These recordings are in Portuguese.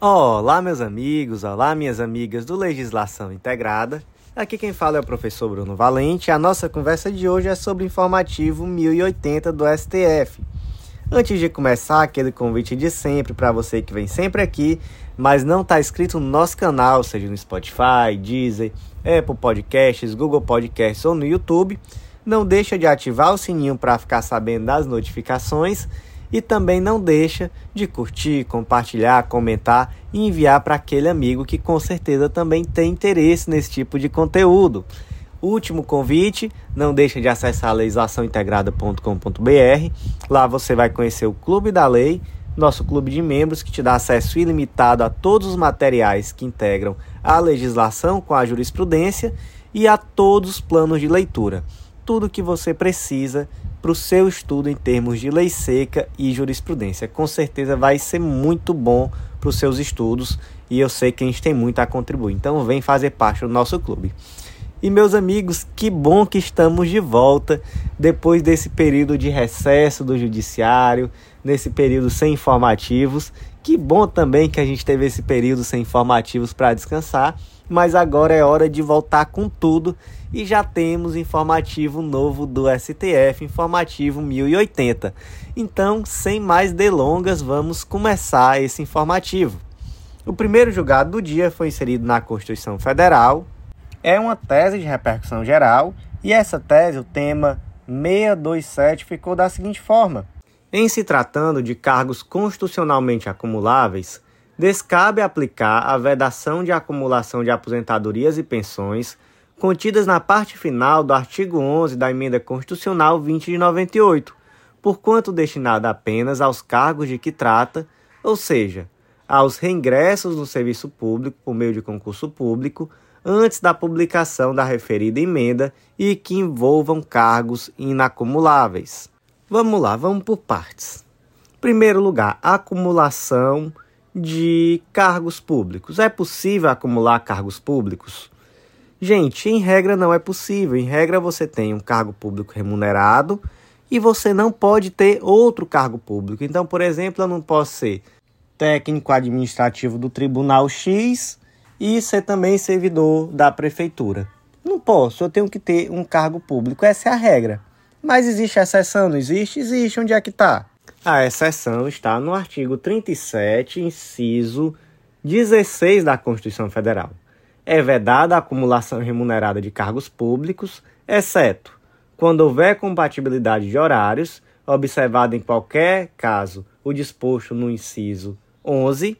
Olá, meus amigos, olá, minhas amigas do Legislação Integrada. Aqui quem fala é o professor Bruno Valente. A nossa conversa de hoje é sobre o informativo 1080 do STF. Antes de começar, aquele convite de sempre para você que vem sempre aqui, mas não está inscrito no nosso canal, seja no Spotify, Deezer, Apple Podcasts, Google Podcasts ou no YouTube, não deixa de ativar o sininho para ficar sabendo das notificações e também não deixa de curtir, compartilhar, comentar e enviar para aquele amigo que com certeza também tem interesse nesse tipo de conteúdo. Último convite, não deixe de acessar legislaçãointegrada.com.br. Lá você vai conhecer o Clube da Lei, nosso clube de membros que te dá acesso ilimitado a todos os materiais que integram a legislação com a jurisprudência e a todos os planos de leitura. Tudo que você precisa para o seu estudo em termos de lei seca e jurisprudência. Com certeza vai ser muito bom para os seus estudos e eu sei que a gente tem muito a contribuir. Então vem fazer parte do nosso clube. E meus amigos, que bom que estamos de volta depois desse período de recesso do judiciário, nesse período sem informativos. Que bom também que a gente teve esse período sem informativos para descansar, mas agora é hora de voltar com tudo e já temos informativo novo do STF, informativo 1080. Então, sem mais delongas, vamos começar esse informativo. O primeiro julgado do dia foi inserido na Constituição Federal. É uma tese de repercussão geral e essa tese, o tema 627, ficou da seguinte forma: Em se tratando de cargos constitucionalmente acumuláveis, descabe aplicar a vedação de acumulação de aposentadorias e pensões contidas na parte final do artigo 11 da Emenda Constitucional 20 de 98, porquanto destinada apenas aos cargos de que trata, ou seja, aos reingressos no serviço público por meio de concurso público, antes da publicação da referida emenda e que envolvam cargos inacumuláveis. Vamos lá, vamos por partes. Primeiro lugar, acumulação de cargos públicos. É possível acumular cargos públicos? Gente, em regra não é possível. Em regra você tem um cargo público remunerado e você não pode ter outro cargo público. Então, por exemplo, eu não posso ser técnico administrativo do Tribunal X e ser também servidor da prefeitura. Não posso, eu tenho que ter um cargo público. Essa é a regra. Mas existe exceção, não existe? Existe. Onde é que está? A exceção está no artigo 37, inciso 16 da Constituição Federal é vedada a acumulação remunerada de cargos públicos, exceto quando houver compatibilidade de horários, observado em qualquer caso o disposto no inciso 11,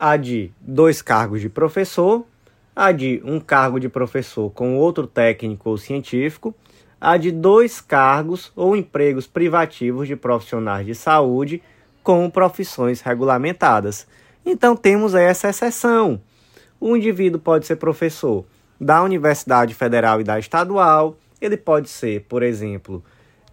a de dois cargos de professor, a de um cargo de professor com outro técnico ou científico, a de dois cargos ou empregos privativos de profissionais de saúde com profissões regulamentadas. Então temos essa exceção o indivíduo pode ser professor da Universidade Federal e da Estadual, ele pode ser, por exemplo,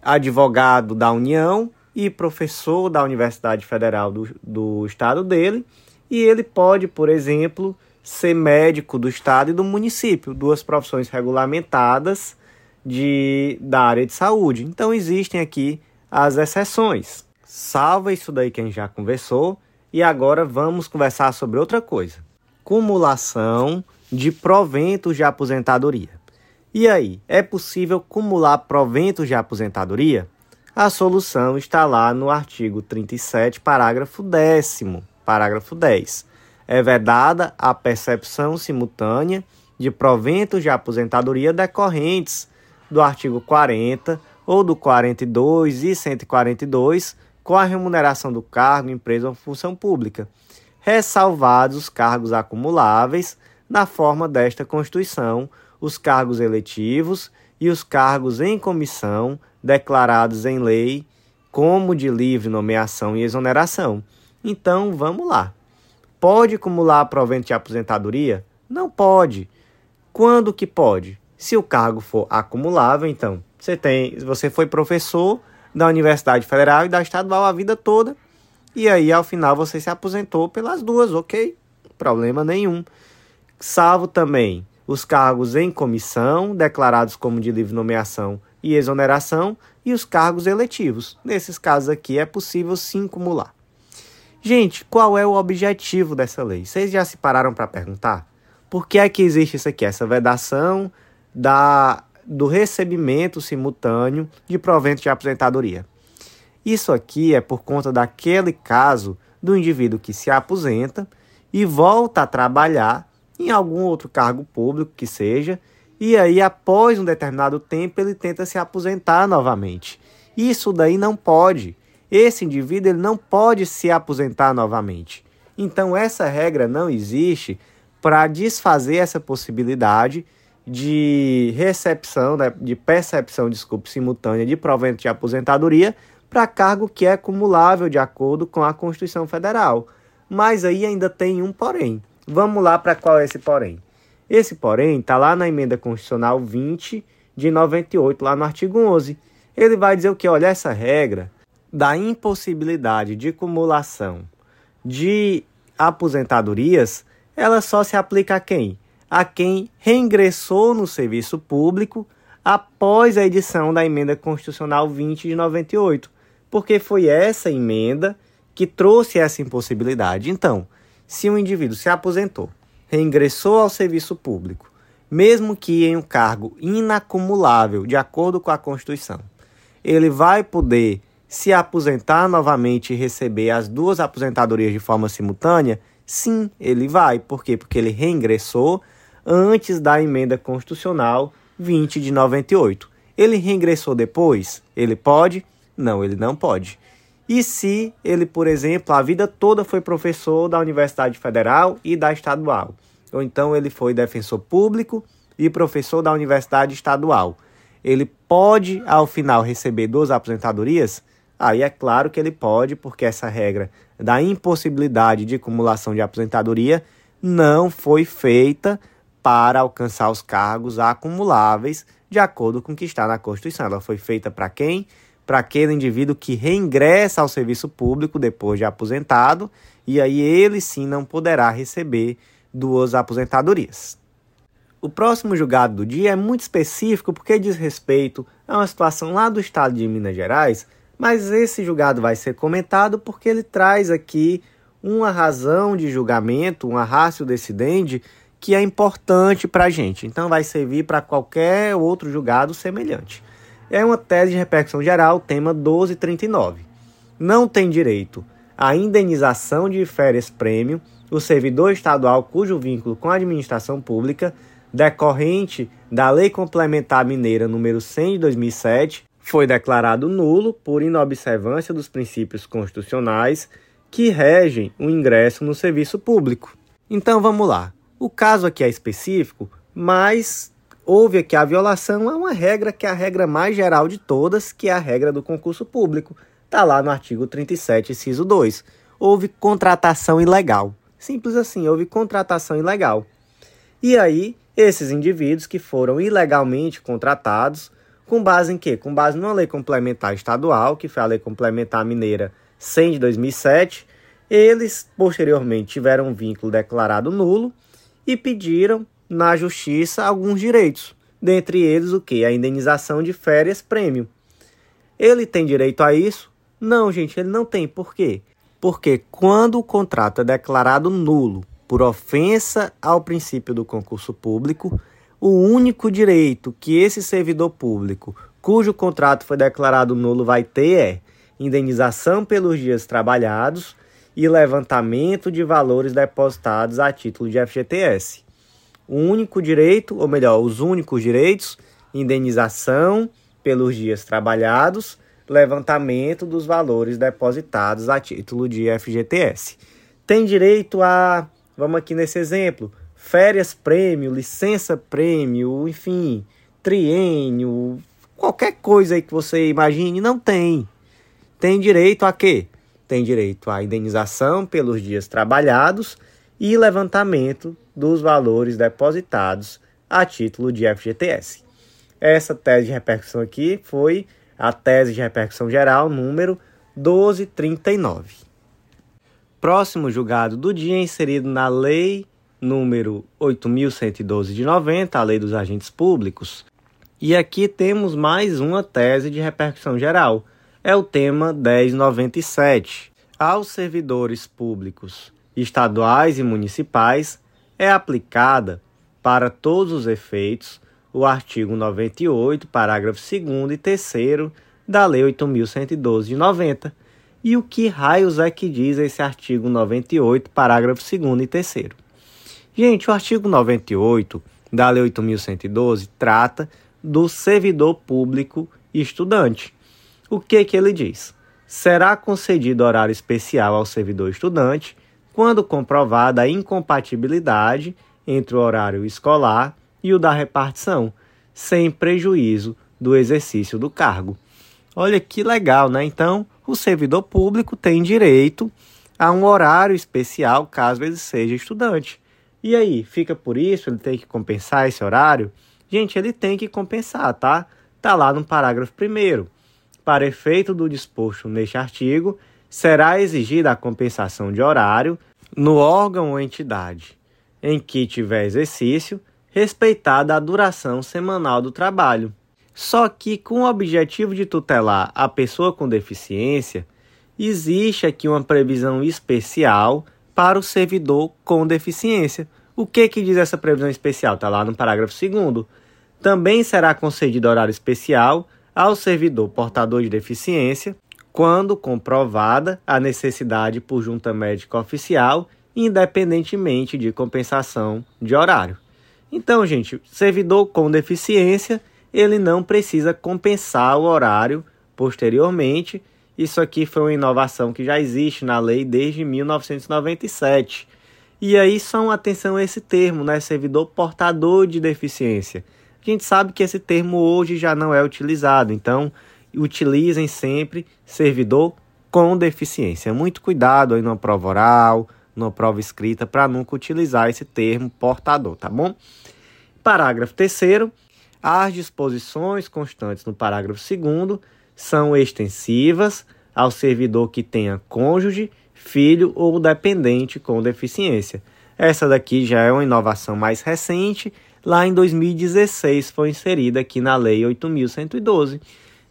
advogado da União e professor da Universidade Federal do, do estado dele, e ele pode, por exemplo, ser médico do estado e do município, duas profissões regulamentadas de, da área de saúde. Então existem aqui as exceções. Salva isso daí que a gente já conversou e agora vamos conversar sobre outra coisa cumulação de proventos de aposentadoria. E aí, é possível cumular proventos de aposentadoria? A solução está lá no artigo 37, parágrafo 10. Parágrafo 10. É vedada a percepção simultânea de proventos de aposentadoria decorrentes do artigo 40 ou do 42 e 142 com a remuneração do cargo, empresa ou função pública ressalvados os cargos acumuláveis na forma desta Constituição, os cargos eletivos e os cargos em comissão declarados em lei como de livre nomeação e exoneração. Então, vamos lá. Pode acumular provento de aposentadoria? Não pode. Quando que pode? Se o cargo for acumulável, então, você tem, você foi professor da Universidade Federal e da Estadual a vida toda, e aí, ao final, você se aposentou pelas duas, ok? Problema nenhum. Salvo também os cargos em comissão, declarados como de livre nomeação e exoneração, e os cargos eletivos. Nesses casos aqui é possível sim acumular. Gente, qual é o objetivo dessa lei? Vocês já se pararam para perguntar? Por que é que existe isso aqui, essa vedação da, do recebimento simultâneo de proventos de aposentadoria? Isso aqui é por conta daquele caso do indivíduo que se aposenta e volta a trabalhar em algum outro cargo público que seja, e aí após um determinado tempo ele tenta se aposentar novamente. Isso daí não pode. Esse indivíduo ele não pode se aposentar novamente. Então essa regra não existe para desfazer essa possibilidade de recepção, né, de percepção, desculpe, simultânea de provento de aposentadoria para cargo que é acumulável de acordo com a Constituição Federal. Mas aí ainda tem um porém. Vamos lá para qual é esse porém. Esse porém está lá na emenda constitucional 20 de 98, lá no artigo 11. Ele vai dizer o que? Olha, essa regra da impossibilidade de acumulação de aposentadorias, ela só se aplica a quem? A quem reingressou no serviço público após a edição da emenda constitucional 20 de 98 porque foi essa emenda que trouxe essa impossibilidade. Então, se um indivíduo se aposentou, reingressou ao serviço público, mesmo que em um cargo inacumulável, de acordo com a Constituição, ele vai poder se aposentar novamente e receber as duas aposentadorias de forma simultânea? Sim, ele vai. Por quê? Porque ele reingressou antes da emenda constitucional 20 de 98. Ele reingressou depois? Ele pode? Não, ele não pode. E se ele, por exemplo, a vida toda foi professor da Universidade Federal e da Estadual, ou então ele foi defensor público e professor da Universidade Estadual, ele pode, ao final, receber duas aposentadorias? Aí é claro que ele pode, porque essa regra da impossibilidade de acumulação de aposentadoria não foi feita para alcançar os cargos acumuláveis de acordo com o que está na Constituição. Ela foi feita para quem? Para aquele indivíduo que reingressa ao serviço público depois de aposentado, e aí ele sim não poderá receber duas aposentadorias. O próximo julgado do dia é muito específico porque diz respeito a uma situação lá do estado de Minas Gerais, mas esse julgado vai ser comentado porque ele traz aqui uma razão de julgamento, uma ratio decidente que é importante para a gente. Então vai servir para qualquer outro julgado semelhante é uma tese de repercussão geral, tema 1239. Não tem direito à indenização de férias prêmio o servidor estadual cujo vínculo com a administração pública decorrente da Lei Complementar Mineira número 100 de 2007 foi declarado nulo por inobservância dos princípios constitucionais que regem o ingresso no serviço público. Então vamos lá. O caso aqui é específico, mas houve aqui a violação é uma regra que é a regra mais geral de todas, que é a regra do concurso público. Está lá no artigo 37, inciso 2. Houve contratação ilegal. Simples assim, houve contratação ilegal. E aí, esses indivíduos que foram ilegalmente contratados, com base em quê? Com base numa lei complementar estadual, que foi a Lei Complementar Mineira 100 de 2007, eles posteriormente tiveram um vínculo declarado nulo e pediram na justiça alguns direitos, dentre eles o que? A indenização de férias prêmio. Ele tem direito a isso? Não, gente, ele não tem. Por quê? Porque quando o contrato é declarado nulo por ofensa ao princípio do concurso público, o único direito que esse servidor público, cujo contrato foi declarado nulo, vai ter é indenização pelos dias trabalhados e levantamento de valores depositados a título de FGTS o único direito, ou melhor, os únicos direitos, indenização pelos dias trabalhados, levantamento dos valores depositados a título de FGTS. Tem direito a, vamos aqui nesse exemplo, férias prêmio, licença prêmio, enfim, triênio, qualquer coisa aí que você imagine, não tem. Tem direito a quê? Tem direito à indenização pelos dias trabalhados e levantamento dos valores depositados a título de FGTS. Essa tese de repercussão aqui foi a tese de repercussão geral número 1239. Próximo julgado do dia inserido na lei número 8112 de 90, a lei dos agentes públicos. E aqui temos mais uma tese de repercussão geral. É o tema 1097. aos servidores públicos estaduais e municipais é aplicada, para todos os efeitos, o artigo 98, parágrafo 2 e 3 da Lei 8.112 de 90. E o que raios é que diz esse artigo 98, parágrafo 2 e 3? Gente, o artigo 98 da Lei 8.112 trata do servidor público estudante. O que, que ele diz? Será concedido horário especial ao servidor estudante quando comprovada a incompatibilidade entre o horário escolar e o da repartição, sem prejuízo do exercício do cargo. Olha que legal, né? Então, o servidor público tem direito a um horário especial caso ele seja estudante. E aí, fica por isso? Ele tem que compensar esse horário? Gente, ele tem que compensar, tá? Tá lá no parágrafo 1. Para efeito do disposto neste artigo, será exigida a compensação de horário no órgão ou entidade em que tiver exercício, respeitada a duração semanal do trabalho. Só que, com o objetivo de tutelar a pessoa com deficiência, existe aqui uma previsão especial para o servidor com deficiência. O que, que diz essa previsão especial? Está lá no parágrafo 2. Também será concedido horário especial ao servidor portador de deficiência, quando comprovada a necessidade por junta médica oficial, independentemente de compensação de horário. Então, gente, servidor com deficiência, ele não precisa compensar o horário posteriormente. Isso aqui foi uma inovação que já existe na lei desde 1997. E aí, só uma atenção a esse termo, né? Servidor portador de deficiência. A gente sabe que esse termo hoje já não é utilizado, então utilizem sempre servidor com deficiência. Muito cuidado aí numa prova oral, numa prova escrita, para nunca utilizar esse termo portador, tá bom? Parágrafo 3 as disposições constantes no parágrafo 2 são extensivas ao servidor que tenha cônjuge, filho ou dependente com deficiência. Essa daqui já é uma inovação mais recente, lá em 2016 foi inserida aqui na Lei 8112.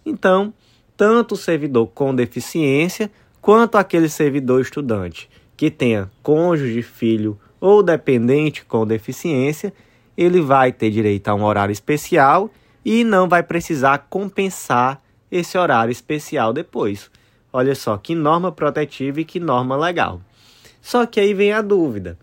Então, tanto o servidor com deficiência quanto aquele servidor estudante que tenha cônjuge, filho ou dependente com deficiência, ele vai ter direito a um horário especial e não vai precisar compensar esse horário especial depois. Olha só que norma protetiva e que norma legal. Só que aí vem a dúvida.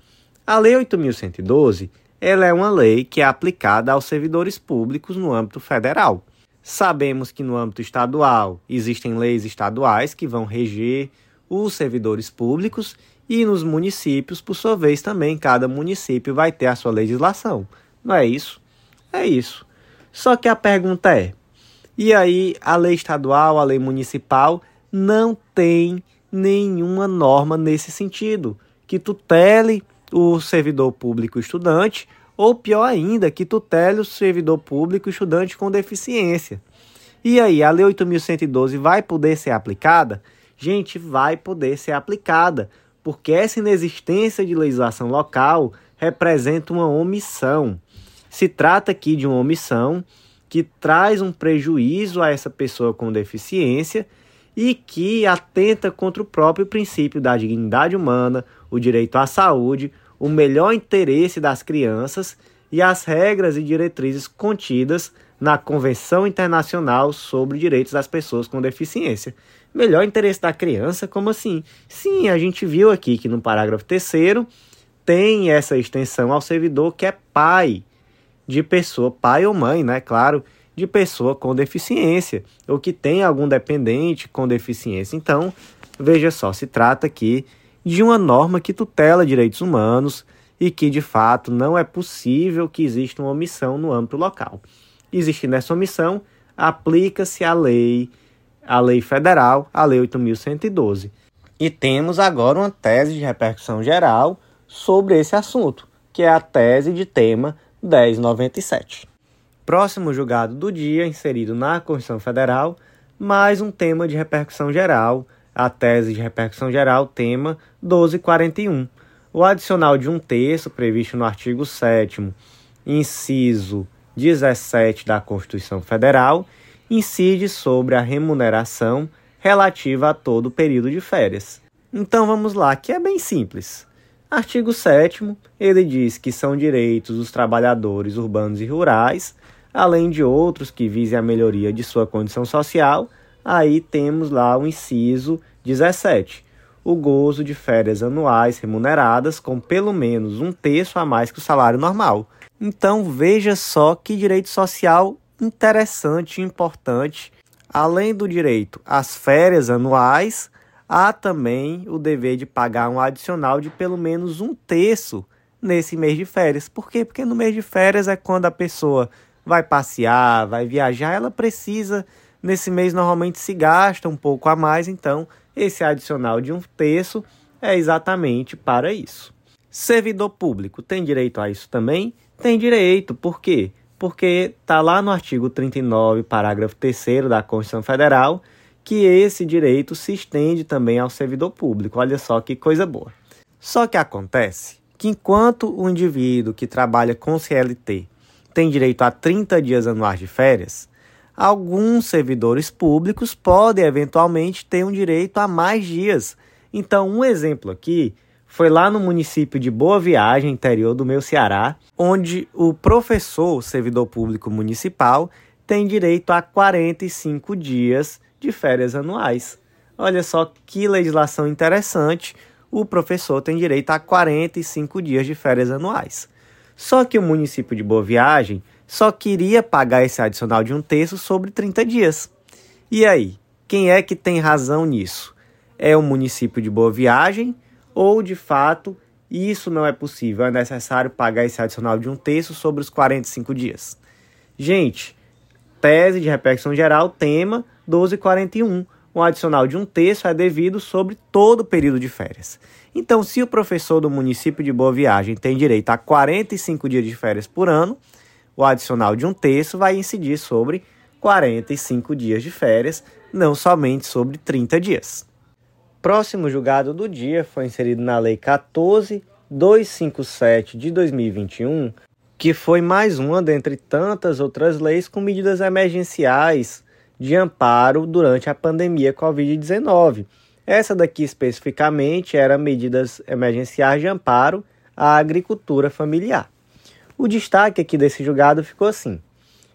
A Lei 8112, ela é uma lei que é aplicada aos servidores públicos no âmbito federal. Sabemos que no âmbito estadual existem leis estaduais que vão reger os servidores públicos e nos municípios, por sua vez, também cada município vai ter a sua legislação. Não é isso? É isso. Só que a pergunta é: e aí a lei estadual, a lei municipal não tem nenhuma norma nesse sentido que tutele o servidor público estudante ou pior ainda, que tutele o servidor público estudante com deficiência. E aí, a Lei 8.112 vai poder ser aplicada? Gente, vai poder ser aplicada, porque essa inexistência de legislação local representa uma omissão. Se trata aqui de uma omissão que traz um prejuízo a essa pessoa com deficiência e que atenta contra o próprio princípio da dignidade humana, o direito à saúde, o melhor interesse das crianças e as regras e diretrizes contidas na Convenção Internacional sobre Direitos das Pessoas com Deficiência. Melhor interesse da criança, como assim? Sim, a gente viu aqui que no parágrafo 3 tem essa extensão ao servidor que é pai de pessoa, pai ou mãe, né? Claro, de pessoa com deficiência ou que tem algum dependente com deficiência. Então, veja só, se trata aqui de uma norma que tutela direitos humanos e que de fato não é possível que exista uma omissão no âmbito local. Existindo essa omissão, aplica-se a lei, a lei federal, a lei 8112. E temos agora uma tese de repercussão geral sobre esse assunto, que é a tese de tema 1097. Próximo julgado do dia, inserido na Constituição Federal, mais um tema de repercussão geral, a tese de repercussão geral, tema 1241. O adicional de um terço previsto no artigo 7, inciso 17 da Constituição Federal, incide sobre a remuneração relativa a todo o período de férias. Então vamos lá, que é bem simples. Artigo 7 ele diz que são direitos dos trabalhadores urbanos e rurais, além de outros que visem a melhoria de sua condição social. Aí temos lá o inciso 17, o gozo de férias anuais remuneradas com pelo menos um terço a mais que o salário normal. Então veja só que direito social interessante e importante. Além do direito às férias anuais, há também o dever de pagar um adicional de pelo menos um terço nesse mês de férias. Por quê? Porque no mês de férias é quando a pessoa vai passear, vai viajar, ela precisa, nesse mês normalmente se gasta um pouco a mais, então esse adicional de um terço é exatamente para isso. Servidor público tem direito a isso também? Tem direito, por quê? Porque está lá no artigo 39, parágrafo 3 da Constituição Federal, que esse direito se estende também ao servidor público. Olha só que coisa boa. Só que acontece que enquanto o indivíduo que trabalha com CLT tem direito a 30 dias anuais de férias, alguns servidores públicos podem eventualmente ter um direito a mais dias. Então, um exemplo aqui foi lá no município de Boa Viagem, interior do meu Ceará, onde o professor, servidor público municipal, tem direito a 45 dias de férias anuais. Olha só que legislação interessante. O professor tem direito a 45 dias de férias anuais. Só que o município de Boa Viagem só queria pagar esse adicional de um terço sobre 30 dias. E aí, quem é que tem razão nisso? É o município de Boa Viagem ou, de fato, isso não é possível? É necessário pagar esse adicional de um terço sobre os 45 dias? Gente, tese de repercussão geral, tema 1241. Um adicional de um terço é devido sobre todo o período de férias. Então, se o professor do município de Boa Viagem tem direito a 45 dias de férias por ano, o adicional de um terço vai incidir sobre 45 dias de férias, não somente sobre 30 dias. Próximo julgado do dia foi inserido na Lei 14257 de 2021, que foi mais uma dentre tantas outras leis com medidas emergenciais de amparo durante a pandemia Covid-19. Essa daqui especificamente era medidas emergenciais de amparo à agricultura familiar. O destaque aqui desse julgado ficou assim: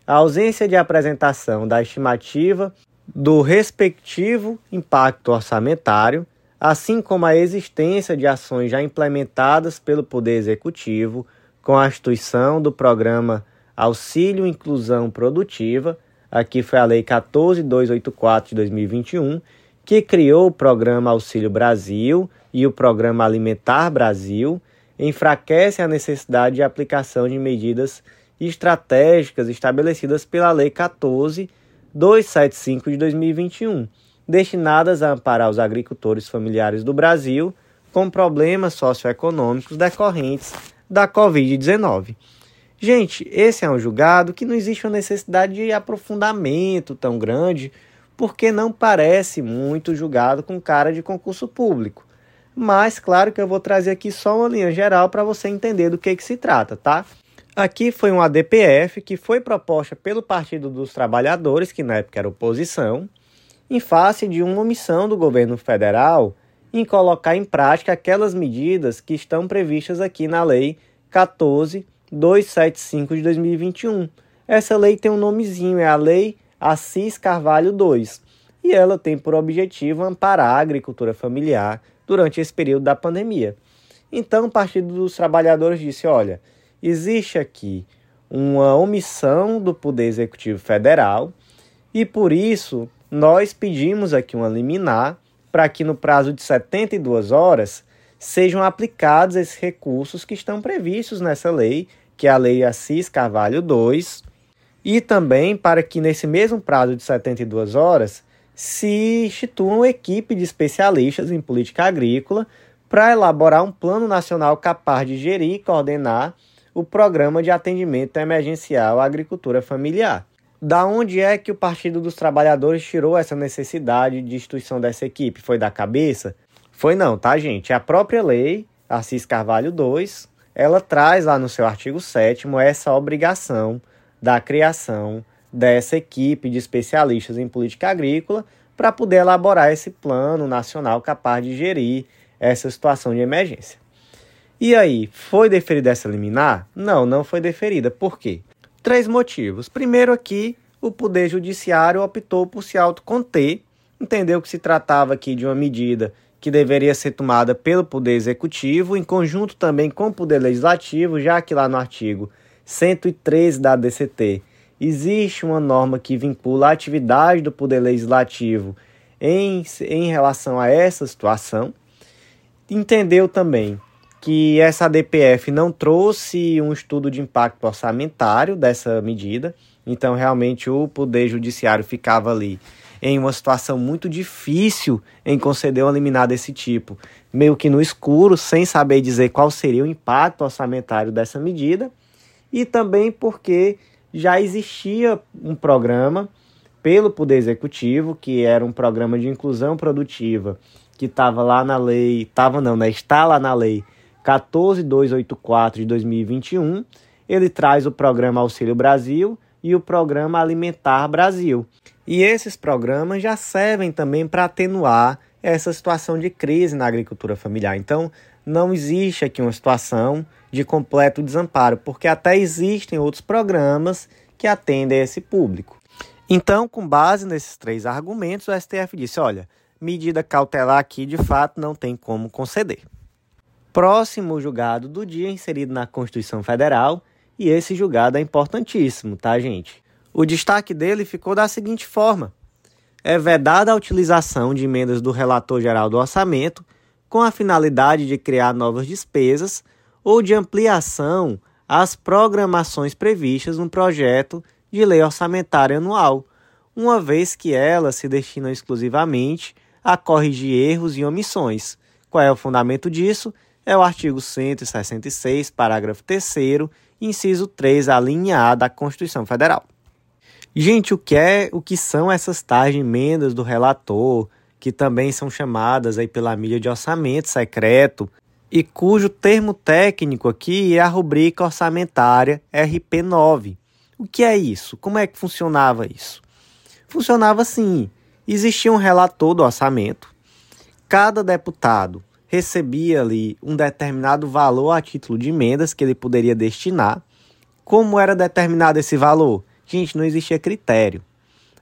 a ausência de apresentação da estimativa do respectivo impacto orçamentário, assim como a existência de ações já implementadas pelo Poder Executivo com a instituição do programa Auxílio Inclusão Produtiva Aqui foi a Lei 14284 de 2021, que criou o Programa Auxílio Brasil e o Programa Alimentar Brasil, enfraquece a necessidade de aplicação de medidas estratégicas estabelecidas pela Lei 14275 de 2021, destinadas a amparar os agricultores familiares do Brasil com problemas socioeconômicos decorrentes da Covid-19. Gente, esse é um julgado que não existe uma necessidade de aprofundamento tão grande, porque não parece muito julgado com cara de concurso público. Mas, claro que eu vou trazer aqui só uma linha geral para você entender do que, que se trata, tá? Aqui foi uma ADPF que foi proposta pelo Partido dos Trabalhadores, que na época era oposição, em face de uma omissão do governo federal em colocar em prática aquelas medidas que estão previstas aqui na Lei 14 275 de 2021. Essa lei tem um nomezinho, é a Lei Assis Carvalho 2, e ela tem por objetivo amparar a agricultura familiar durante esse período da pandemia. Então, o Partido dos Trabalhadores disse: olha, existe aqui uma omissão do Poder Executivo Federal e por isso nós pedimos aqui uma liminar para que no prazo de 72 horas sejam aplicados esses recursos que estão previstos nessa lei que é a Lei Assis Carvalho 2, e também para que nesse mesmo prazo de 72 horas se institua uma equipe de especialistas em política agrícola para elaborar um plano nacional capaz de gerir e coordenar o programa de atendimento emergencial à agricultura familiar. Da onde é que o Partido dos Trabalhadores tirou essa necessidade de instituição dessa equipe? Foi da cabeça? Foi não, tá, gente? É a própria lei, Assis Carvalho 2, ela traz lá no seu artigo 7 essa obrigação da criação dessa equipe de especialistas em política agrícola para poder elaborar esse plano nacional capaz de gerir essa situação de emergência. E aí, foi deferida essa liminar? Não, não foi deferida. Por quê? Três motivos. Primeiro aqui, o Poder Judiciário optou por se autoconter, entendeu que se tratava aqui de uma medida que deveria ser tomada pelo Poder Executivo, em conjunto também com o Poder Legislativo, já que lá no artigo 113 da DCT existe uma norma que vincula a atividade do Poder Legislativo em, em relação a essa situação. Entendeu também que essa DPF não trouxe um estudo de impacto orçamentário dessa medida, então realmente o Poder Judiciário ficava ali em uma situação muito difícil em conceder uma liminar desse tipo, meio que no escuro, sem saber dizer qual seria o impacto orçamentário dessa medida, e também porque já existia um programa pelo Poder Executivo, que era um programa de inclusão produtiva, que estava lá na lei, estava não, né? Está lá na lei 14284 de 2021. Ele traz o programa Auxílio Brasil e o programa Alimentar Brasil. E esses programas já servem também para atenuar essa situação de crise na agricultura familiar. Então, não existe aqui uma situação de completo desamparo, porque até existem outros programas que atendem esse público. Então, com base nesses três argumentos, o STF disse: olha, medida cautelar aqui de fato não tem como conceder. Próximo julgado do dia inserido na Constituição Federal e esse julgado é importantíssimo, tá, gente? O destaque dele ficou da seguinte forma: é vedada a utilização de emendas do relator geral do orçamento com a finalidade de criar novas despesas ou de ampliação às programações previstas no projeto de lei orçamentária anual, uma vez que elas se destinam exclusivamente a corrigir erros e omissões. Qual é o fundamento disso? É o artigo 166, parágrafo 3 inciso 3, a linha A da Constituição Federal. Gente, o que é, o que são essas tais emendas do relator, que também são chamadas aí pela mídia de orçamento secreto, e cujo termo técnico aqui é a rubrica orçamentária RP9. O que é isso? Como é que funcionava isso? Funcionava assim: existia um relator do orçamento, cada deputado recebia ali um determinado valor a título de emendas que ele poderia destinar. Como era determinado esse valor? Gente, não existia critério.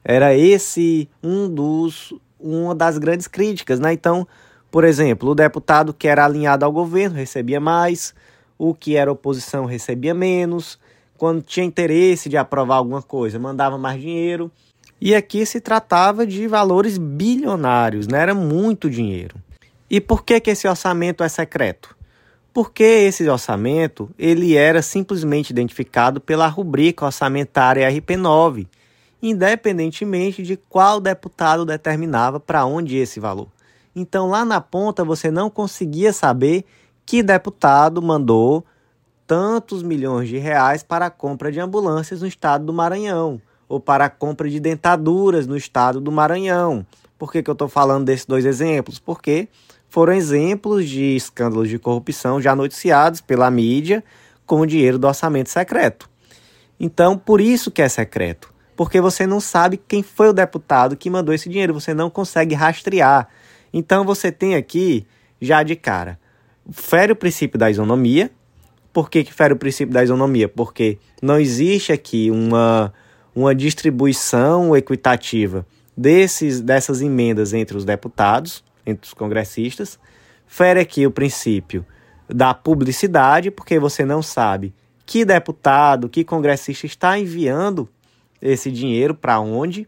Era esse um dos uma das grandes críticas, né? Então, por exemplo, o deputado que era alinhado ao governo recebia mais, o que era oposição recebia menos, quando tinha interesse de aprovar alguma coisa, mandava mais dinheiro. E aqui se tratava de valores bilionários, né? Era muito dinheiro. E por que, que esse orçamento é secreto? Porque esse orçamento ele era simplesmente identificado pela rubrica orçamentária RP9, independentemente de qual deputado determinava para onde esse valor. Então lá na ponta você não conseguia saber que deputado mandou tantos milhões de reais para a compra de ambulâncias no estado do Maranhão ou para a compra de dentaduras no estado do Maranhão. Por que, que eu estou falando desses dois exemplos? Porque foram exemplos de escândalos de corrupção já noticiados pela mídia com o dinheiro do orçamento secreto. Então, por isso que é secreto, porque você não sabe quem foi o deputado que mandou esse dinheiro, você não consegue rastrear. Então, você tem aqui, já de cara, fere o princípio da isonomia. Por que, que fere o princípio da isonomia? Porque não existe aqui uma, uma distribuição equitativa desses, dessas emendas entre os deputados entre os congressistas. Fere aqui o princípio da publicidade, porque você não sabe que deputado, que congressista está enviando esse dinheiro para onde.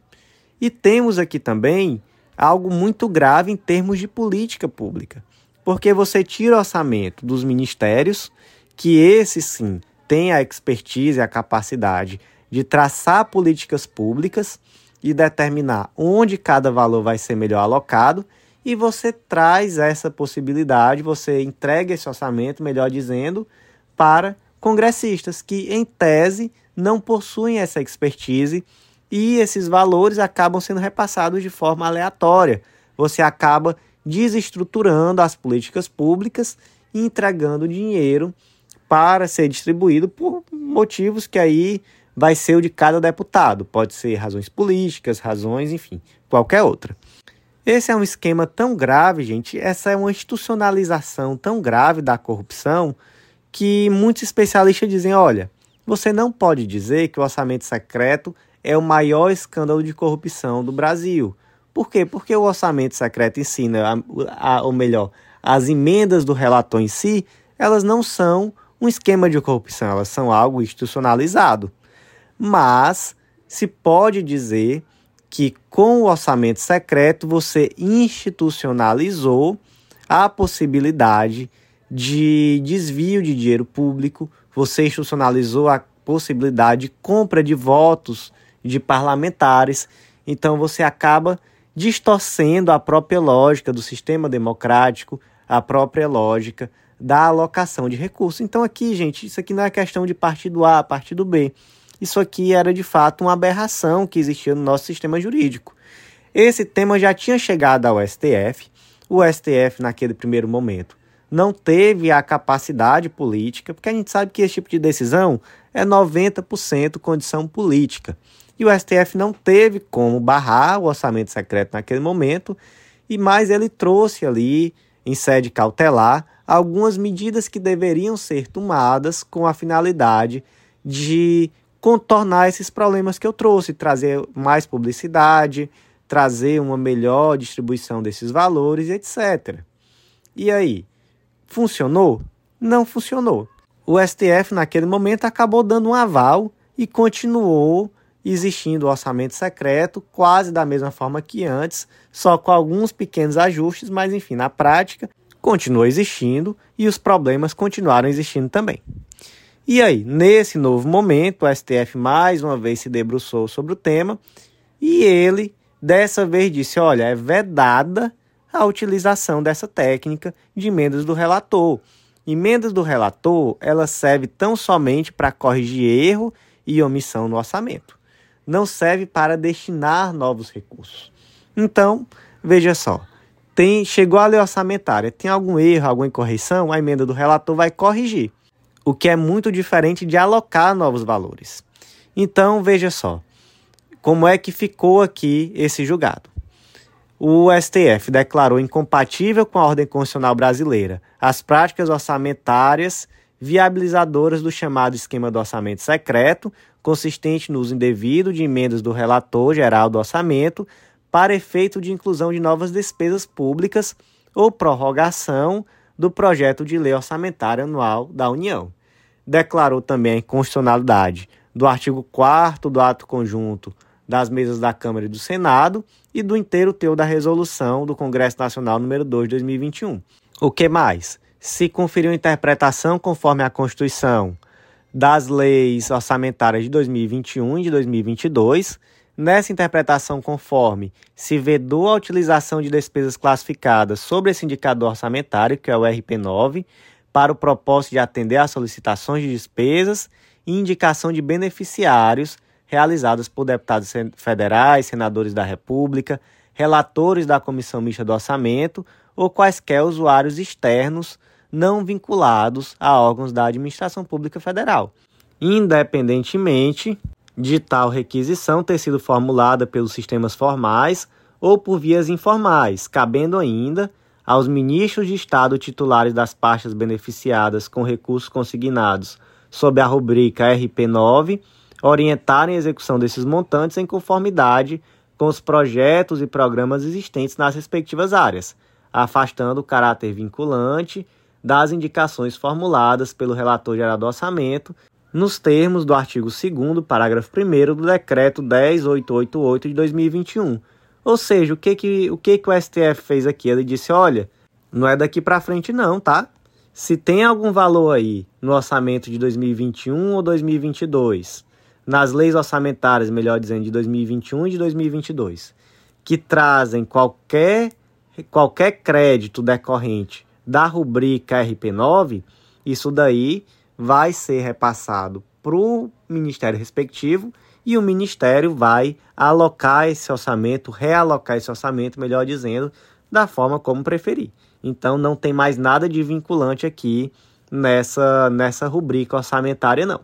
E temos aqui também algo muito grave em termos de política pública, porque você tira o orçamento dos ministérios, que esse sim tem a expertise e a capacidade de traçar políticas públicas e determinar onde cada valor vai ser melhor alocado e você traz essa possibilidade, você entrega esse orçamento, melhor dizendo, para congressistas que, em tese, não possuem essa expertise e esses valores acabam sendo repassados de forma aleatória. Você acaba desestruturando as políticas públicas e entregando dinheiro para ser distribuído por motivos que aí vai ser o de cada deputado. Pode ser razões políticas, razões, enfim, qualquer outra. Esse é um esquema tão grave, gente, essa é uma institucionalização tão grave da corrupção que muitos especialistas dizem: olha, você não pode dizer que o orçamento secreto é o maior escândalo de corrupção do Brasil. Por quê? Porque o orçamento secreto ensina, a, a, ou melhor, as emendas do relator em si, elas não são um esquema de corrupção, elas são algo institucionalizado. Mas se pode dizer que com o orçamento secreto você institucionalizou a possibilidade de desvio de dinheiro público, você institucionalizou a possibilidade de compra de votos de parlamentares, então você acaba distorcendo a própria lógica do sistema democrático, a própria lógica da alocação de recursos. Então aqui, gente, isso aqui não é questão de partido A, partido B. Isso aqui era de fato uma aberração que existia no nosso sistema jurídico. Esse tema já tinha chegado ao STF. O STF, naquele primeiro momento, não teve a capacidade política, porque a gente sabe que esse tipo de decisão é 90% condição política. E o STF não teve como barrar o orçamento secreto naquele momento, e mais ele trouxe ali, em sede cautelar, algumas medidas que deveriam ser tomadas com a finalidade de contornar esses problemas que eu trouxe, trazer mais publicidade, trazer uma melhor distribuição desses valores, etc. E aí, funcionou? Não funcionou. O STF, naquele momento, acabou dando um aval e continuou existindo o orçamento secreto, quase da mesma forma que antes, só com alguns pequenos ajustes, mas enfim, na prática, continuou existindo e os problemas continuaram existindo também. E aí, nesse novo momento, o STF mais uma vez se debruçou sobre o tema e ele dessa vez disse: olha, é vedada a utilização dessa técnica de emendas do relator. Emendas do relator, ela serve tão somente para corrigir erro e omissão no orçamento não serve para destinar novos recursos. Então, veja só, tem chegou a lei orçamentária, tem algum erro, alguma incorreção, a emenda do relator vai corrigir, o que é muito diferente de alocar novos valores. Então, veja só, como é que ficou aqui esse julgado. O STF declarou incompatível com a ordem constitucional brasileira as práticas orçamentárias viabilizadoras do chamado esquema do orçamento secreto, consistente no uso indevido de emendas do relator geral do orçamento para efeito de inclusão de novas despesas públicas ou prorrogação do projeto de lei orçamentária anual da União. Declarou também a inconstitucionalidade do artigo 4 do ato conjunto das mesas da Câmara e do Senado e do inteiro teor da resolução do Congresso Nacional número 2 de 2021. O que mais? se conferiu interpretação conforme a Constituição das leis orçamentárias de 2021 e de 2022. Nessa interpretação conforme, se vedou a utilização de despesas classificadas sobre esse indicador orçamentário, que é o RP9, para o propósito de atender às solicitações de despesas e indicação de beneficiários realizadas por deputados federais, senadores da República, relatores da Comissão Mista do Orçamento ou quaisquer usuários externos não vinculados a órgãos da administração pública federal, independentemente de tal requisição ter sido formulada pelos sistemas formais ou por vias informais, cabendo ainda aos ministros de Estado titulares das pastas beneficiadas com recursos consignados sob a rubrica RP9 orientarem a execução desses montantes em conformidade com os projetos e programas existentes nas respectivas áreas, afastando o caráter vinculante das indicações formuladas pelo relator geral do orçamento, nos termos do artigo 2 parágrafo 1 do decreto 10888 de 2021. Ou seja, o que que o que que o STF fez aqui? Ele disse: "Olha, não é daqui para frente não, tá? Se tem algum valor aí no orçamento de 2021 ou 2022, nas leis orçamentárias, melhor dizendo, de 2021 e de 2022, que trazem qualquer qualquer crédito decorrente da rubrica RP9, isso daí vai ser repassado para o ministério respectivo e o ministério vai alocar esse orçamento, realocar esse orçamento, melhor dizendo, da forma como preferir. Então não tem mais nada de vinculante aqui nessa, nessa rubrica orçamentária, não.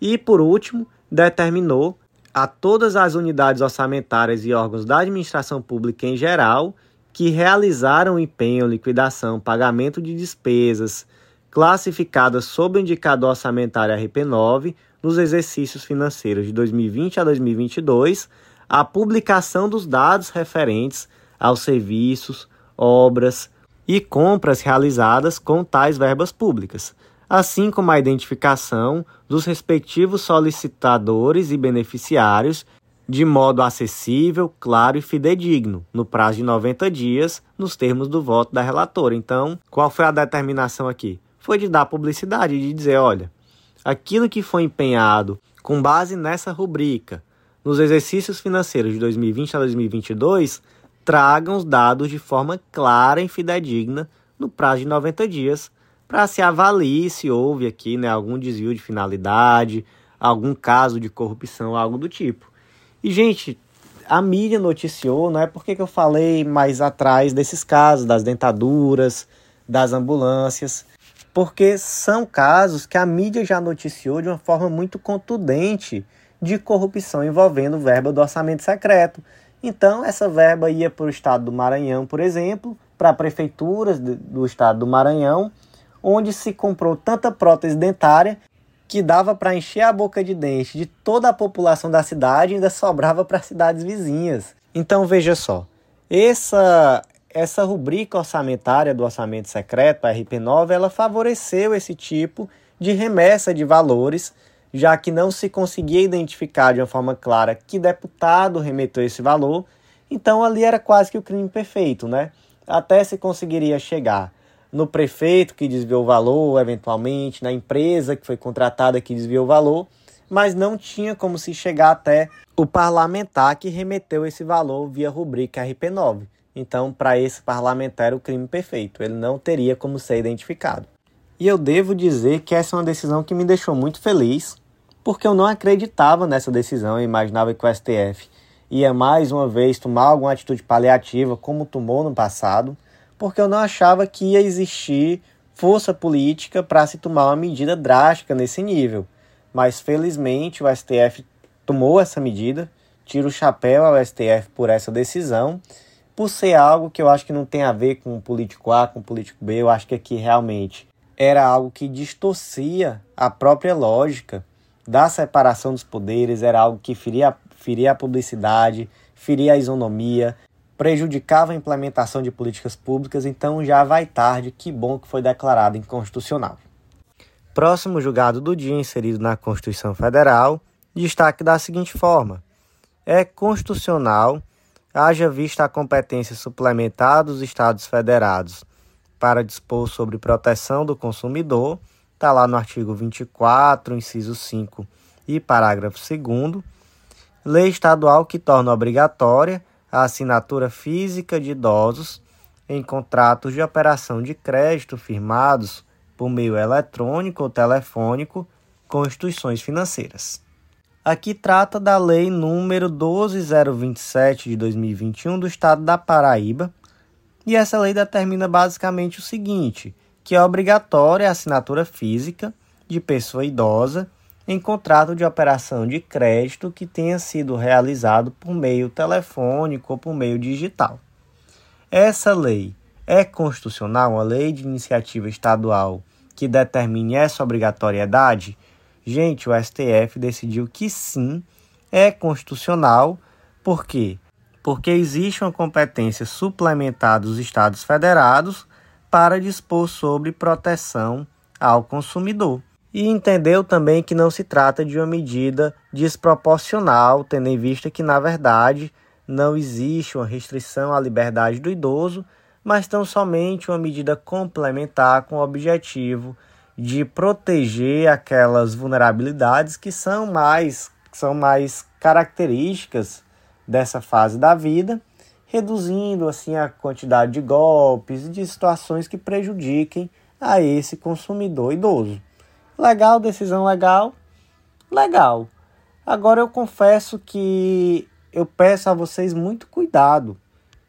E por último, determinou a todas as unidades orçamentárias e órgãos da administração pública em geral que realizaram empenho, liquidação, pagamento de despesas classificadas sob o indicador orçamentário RP9 nos exercícios financeiros de 2020 a 2022, a publicação dos dados referentes aos serviços, obras e compras realizadas com tais verbas públicas, assim como a identificação dos respectivos solicitadores e beneficiários de modo acessível, claro e fidedigno, no prazo de 90 dias, nos termos do voto da relatora. Então, qual foi a determinação aqui? Foi de dar publicidade, de dizer, olha, aquilo que foi empenhado com base nessa rubrica nos exercícios financeiros de 2020 a 2022, tragam os dados de forma clara e fidedigna no prazo de 90 dias para se avaliar se houve aqui né, algum desvio de finalidade, algum caso de corrupção, algo do tipo. E, gente, a mídia noticiou, não é porque que eu falei mais atrás desses casos, das dentaduras, das ambulâncias, porque são casos que a mídia já noticiou de uma forma muito contundente de corrupção envolvendo verba do orçamento secreto. Então, essa verba ia para o estado do Maranhão, por exemplo, para prefeituras do estado do Maranhão, onde se comprou tanta prótese dentária que dava para encher a boca de dente de toda a população da cidade e ainda sobrava para cidades vizinhas. Então veja só, essa essa rubrica orçamentária do orçamento secreto, a RP9, ela favoreceu esse tipo de remessa de valores, já que não se conseguia identificar de uma forma clara que deputado remeteu esse valor, então ali era quase que o crime perfeito, né? Até se conseguiria chegar no prefeito que desviou o valor, eventualmente, na empresa que foi contratada que desviou o valor, mas não tinha como se chegar até o parlamentar que remeteu esse valor via rubrica RP9. Então, para esse parlamentar, o crime perfeito, ele não teria como ser identificado. E eu devo dizer que essa é uma decisão que me deixou muito feliz, porque eu não acreditava nessa decisão, eu imaginava que o STF ia mais uma vez tomar alguma atitude paliativa, como tomou no passado, porque eu não achava que ia existir força política para se tomar uma medida drástica nesse nível. Mas felizmente o STF tomou essa medida, tiro o chapéu ao STF por essa decisão, por ser algo que eu acho que não tem a ver com o político A, com o político B, eu acho que aqui realmente era algo que distorcia a própria lógica da separação dos poderes, era algo que feria, feria a publicidade, feria a isonomia, prejudicava a implementação de políticas públicas, então já vai tarde, que bom que foi declarado inconstitucional. Próximo julgado do dia inserido na Constituição Federal, destaque da seguinte forma: é constitucional, haja vista a competência suplementar dos Estados Federados para dispor sobre proteção do consumidor, está lá no artigo 24, inciso 5 e parágrafo 2, lei estadual que torna obrigatória a assinatura física de idosos em contratos de operação de crédito firmados por meio eletrônico ou telefônico com instituições financeiras. Aqui trata da Lei número 12027 de 2021 do Estado da Paraíba, e essa lei determina basicamente o seguinte: que é obrigatória a assinatura física de pessoa idosa em contrato de operação de crédito que tenha sido realizado por meio telefônico ou por meio digital. Essa lei é constitucional, uma lei de iniciativa estadual que determine essa obrigatoriedade? Gente, o STF decidiu que sim, é constitucional. Por quê? Porque existe uma competência suplementar dos Estados Federados para dispor sobre proteção ao consumidor e entendeu também que não se trata de uma medida desproporcional, tendo em vista que, na verdade, não existe uma restrição à liberdade do idoso, mas tão somente uma medida complementar com o objetivo de proteger aquelas vulnerabilidades que são mais, que são mais características dessa fase da vida, reduzindo assim a quantidade de golpes e de situações que prejudiquem a esse consumidor idoso. Legal, decisão legal. Legal. Agora eu confesso que eu peço a vocês muito cuidado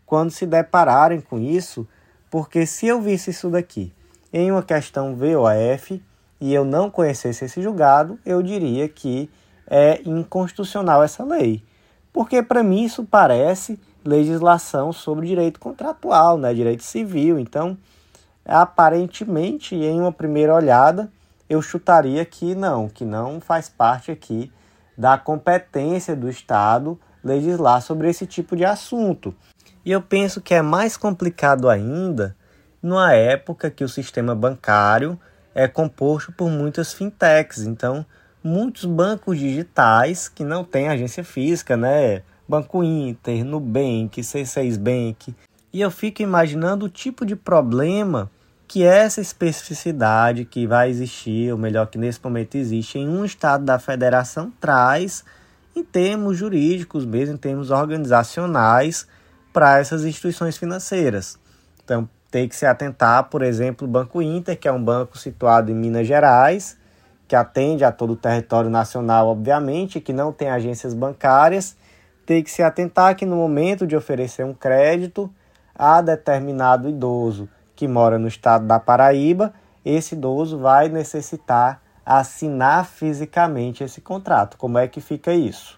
quando se depararem com isso, porque se eu visse isso daqui em uma questão VOF e eu não conhecesse esse julgado, eu diria que é inconstitucional essa lei. Porque para mim isso parece legislação sobre direito contratual, né, direito civil. Então, aparentemente, em uma primeira olhada, eu chutaria que não, que não faz parte aqui da competência do Estado legislar sobre esse tipo de assunto. E eu penso que é mais complicado ainda numa época que o sistema bancário é composto por muitas fintechs. Então, muitos bancos digitais que não têm agência física, né? Banco Inter, Nubank, C6 Bank. E eu fico imaginando o tipo de problema que essa especificidade que vai existir, ou melhor, que nesse momento existe em um estado da federação, traz em termos jurídicos, mesmo em termos organizacionais, para essas instituições financeiras. Então, tem que se atentar, por exemplo, o Banco Inter, que é um banco situado em Minas Gerais, que atende a todo o território nacional, obviamente, que não tem agências bancárias, tem que se atentar que no momento de oferecer um crédito a determinado idoso que mora no estado da Paraíba, esse idoso vai necessitar assinar fisicamente esse contrato. Como é que fica isso?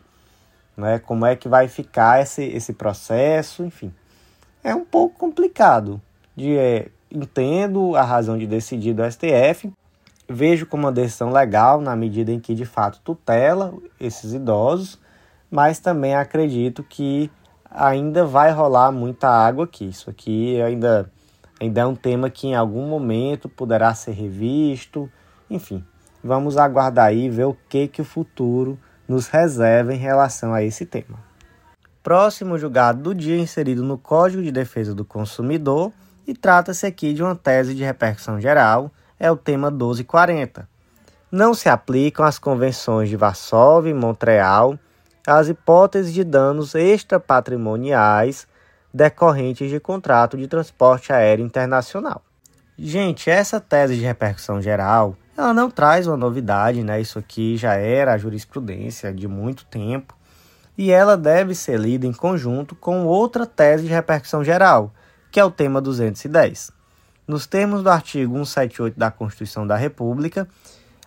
Né? Como é que vai ficar esse, esse processo? Enfim, é um pouco complicado. De, é, entendo a razão de decidir do STF, vejo como uma decisão legal na medida em que de fato tutela esses idosos, mas também acredito que ainda vai rolar muita água aqui. Isso aqui ainda Ainda é um tema que em algum momento poderá ser revisto. Enfim, vamos aguardar aí e ver o que, que o futuro nos reserva em relação a esse tema. Próximo julgado do dia inserido no Código de Defesa do Consumidor e trata-se aqui de uma tese de repercussão geral, é o tema 1240. Não se aplicam as convenções de Varsóvia e Montreal às hipóteses de danos extrapatrimoniais decorrentes de contrato de transporte aéreo internacional. Gente, essa tese de repercussão geral, ela não traz uma novidade, né? Isso aqui já era a jurisprudência de muito tempo e ela deve ser lida em conjunto com outra tese de repercussão geral, que é o tema 210. Nos termos do artigo 178 da Constituição da República,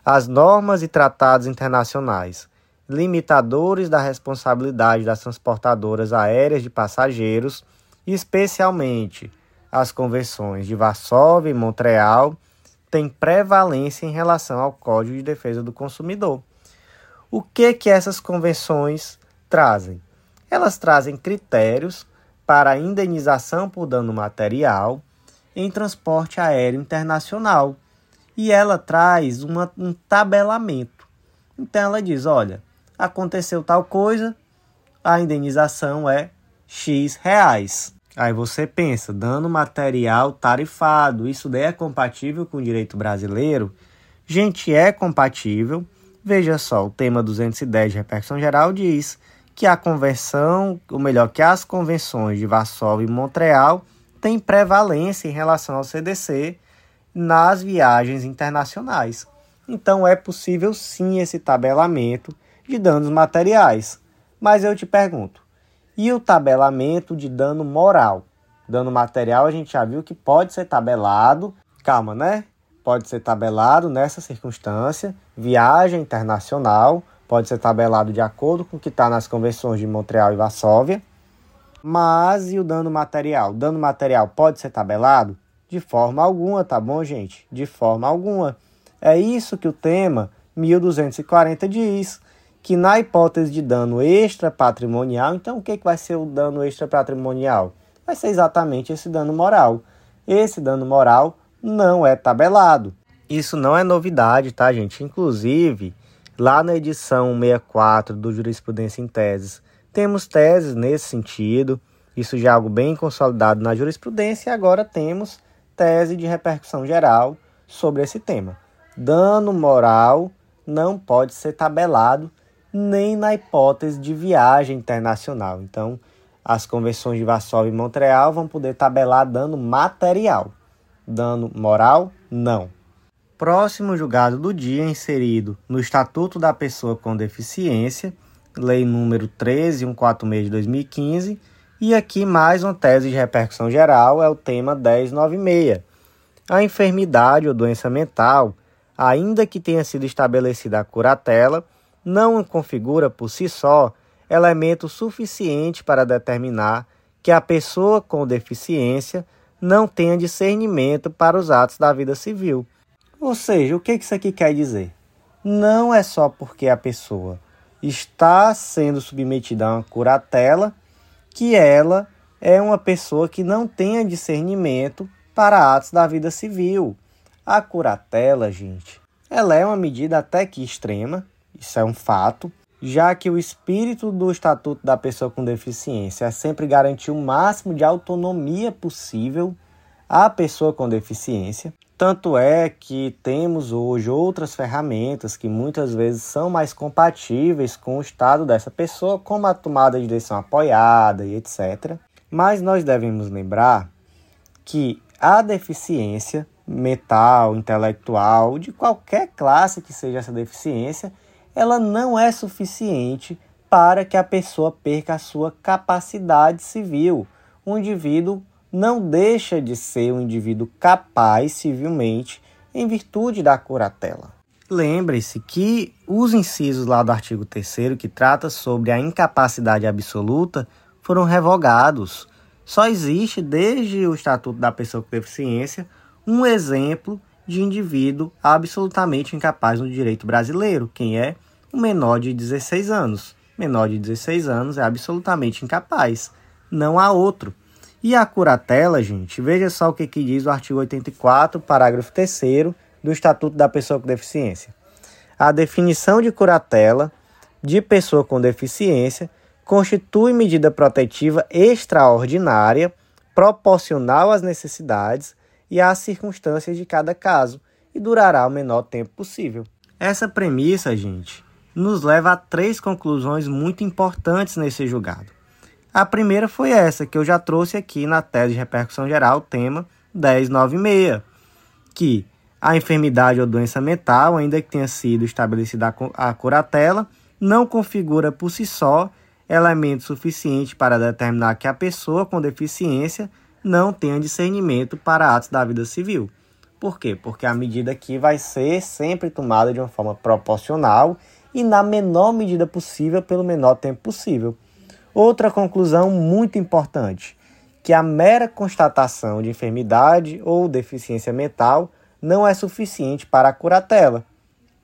as normas e tratados internacionais limitadores da responsabilidade das transportadoras aéreas de passageiros, especialmente as convenções de Varsóvia e Montreal, têm prevalência em relação ao Código de Defesa do Consumidor. O que que essas convenções trazem? Elas trazem critérios para indenização por dano material em transporte aéreo internacional. E ela traz uma, um tabelamento. Então ela diz: olha, aconteceu tal coisa, a indenização é X reais. Aí você pensa, dano material tarifado, isso daí é compatível com o direito brasileiro? Gente, é compatível. Veja só, o tema 210 de repercussão geral diz que a convenção, ou melhor, que as convenções de Varsóvia e Montreal têm prevalência em relação ao CDC nas viagens internacionais. Então é possível sim esse tabelamento de danos materiais. Mas eu te pergunto, e o tabelamento de dano moral? Dano material a gente já viu que pode ser tabelado, calma, né? Pode ser tabelado nessa circunstância, viagem internacional, pode ser tabelado de acordo com o que está nas convenções de Montreal e Varsóvia. Mas e o dano material? Dano material pode ser tabelado? De forma alguma, tá bom, gente? De forma alguma. É isso que o tema 1240 diz que na hipótese de dano extra patrimonial, então o que, que vai ser o dano extra patrimonial? Vai ser exatamente esse dano moral. Esse dano moral não é tabelado. Isso não é novidade, tá, gente? Inclusive, lá na edição 64 do Jurisprudência em Teses, temos teses nesse sentido. Isso já é algo bem consolidado na jurisprudência e agora temos tese de repercussão geral sobre esse tema. Dano moral não pode ser tabelado nem na hipótese de viagem internacional. Então, as convenções de Varsóvia e Montreal vão poder tabelar dano material. Dano moral, não. Próximo julgado do dia inserido no Estatuto da Pessoa com Deficiência, Lei número 13146 de 2015, e aqui mais uma tese de repercussão geral é o tema 1096. A enfermidade ou doença mental, ainda que tenha sido estabelecida a curatela, não configura por si só elemento suficiente para determinar que a pessoa com deficiência não tenha discernimento para os atos da vida civil. Ou seja, o que isso aqui quer dizer? Não é só porque a pessoa está sendo submetida a uma curatela que ela é uma pessoa que não tenha discernimento para atos da vida civil. A curatela, gente, ela é uma medida até que extrema, isso é um fato, já que o espírito do Estatuto da Pessoa com Deficiência é sempre garantir o máximo de autonomia possível à pessoa com deficiência. Tanto é que temos hoje outras ferramentas que muitas vezes são mais compatíveis com o estado dessa pessoa, como a tomada de decisão apoiada e etc. Mas nós devemos lembrar que a deficiência mental, intelectual, de qualquer classe que seja essa deficiência, ela não é suficiente para que a pessoa perca a sua capacidade civil. O indivíduo não deixa de ser um indivíduo capaz civilmente em virtude da curatela. Lembre-se que os incisos lá do artigo 3 que trata sobre a incapacidade absoluta foram revogados. Só existe desde o Estatuto da Pessoa com Deficiência um exemplo de indivíduo absolutamente incapaz no direito brasileiro, quem é o menor de 16 anos. Menor de 16 anos é absolutamente incapaz, não há outro. E a curatela, gente, veja só o que, que diz o artigo 84, parágrafo 3 do Estatuto da Pessoa com Deficiência. A definição de curatela de pessoa com deficiência constitui medida protetiva extraordinária, proporcional às necessidades e às circunstâncias de cada caso e durará o menor tempo possível. Essa premissa, gente, nos leva a três conclusões muito importantes nesse julgado. A primeira foi essa que eu já trouxe aqui na tese de repercussão geral, tema 1096, que a enfermidade ou doença mental, ainda que tenha sido estabelecida a curatela, não configura por si só elemento suficiente para determinar que a pessoa com deficiência não tenha discernimento para atos da vida civil. Por quê? Porque a medida aqui vai ser sempre tomada de uma forma proporcional e na menor medida possível, pelo menor tempo possível. Outra conclusão muito importante, que a mera constatação de enfermidade ou deficiência mental não é suficiente para a curatela.